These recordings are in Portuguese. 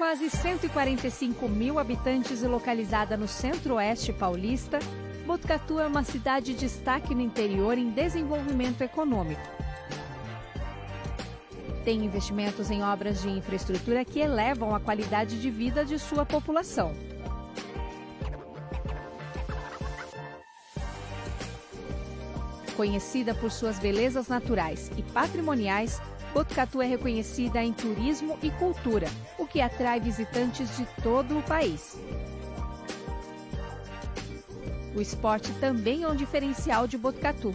quase 145 mil habitantes e localizada no centro-oeste paulista, Botucatu é uma cidade de destaque no interior em desenvolvimento econômico. Tem investimentos em obras de infraestrutura que elevam a qualidade de vida de sua população. Conhecida por suas belezas naturais e patrimoniais, Botucatu é reconhecida em turismo e cultura, o que atrai visitantes de todo o país. O esporte também é um diferencial de Botucatu.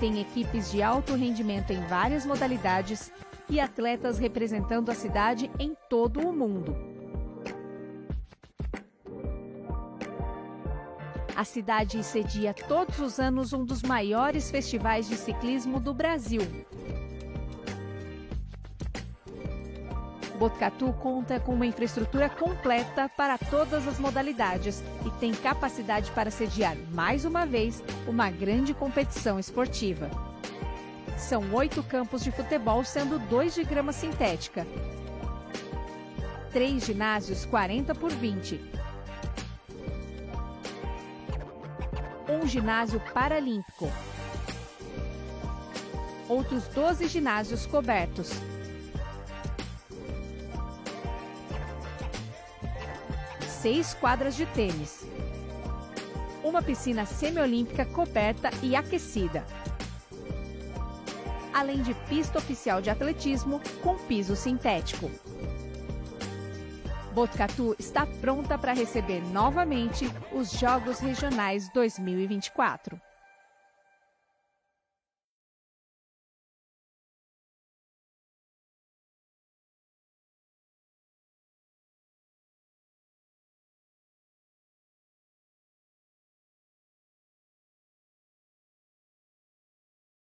Tem equipes de alto rendimento em várias modalidades e atletas representando a cidade em todo o mundo. A cidade cedia todos os anos um dos maiores festivais de ciclismo do Brasil, Botucatu conta com uma infraestrutura completa para todas as modalidades e tem capacidade para sediar mais uma vez uma grande competição esportiva. São oito campos de futebol, sendo dois de grama sintética, três ginásios 40 por 20, um ginásio paralímpico, outros 12 ginásios cobertos seis quadras de tênis, uma piscina semiolímpica coberta e aquecida, além de pista oficial de atletismo com piso sintético. Botucatu está pronta para receber novamente os Jogos Regionais 2024.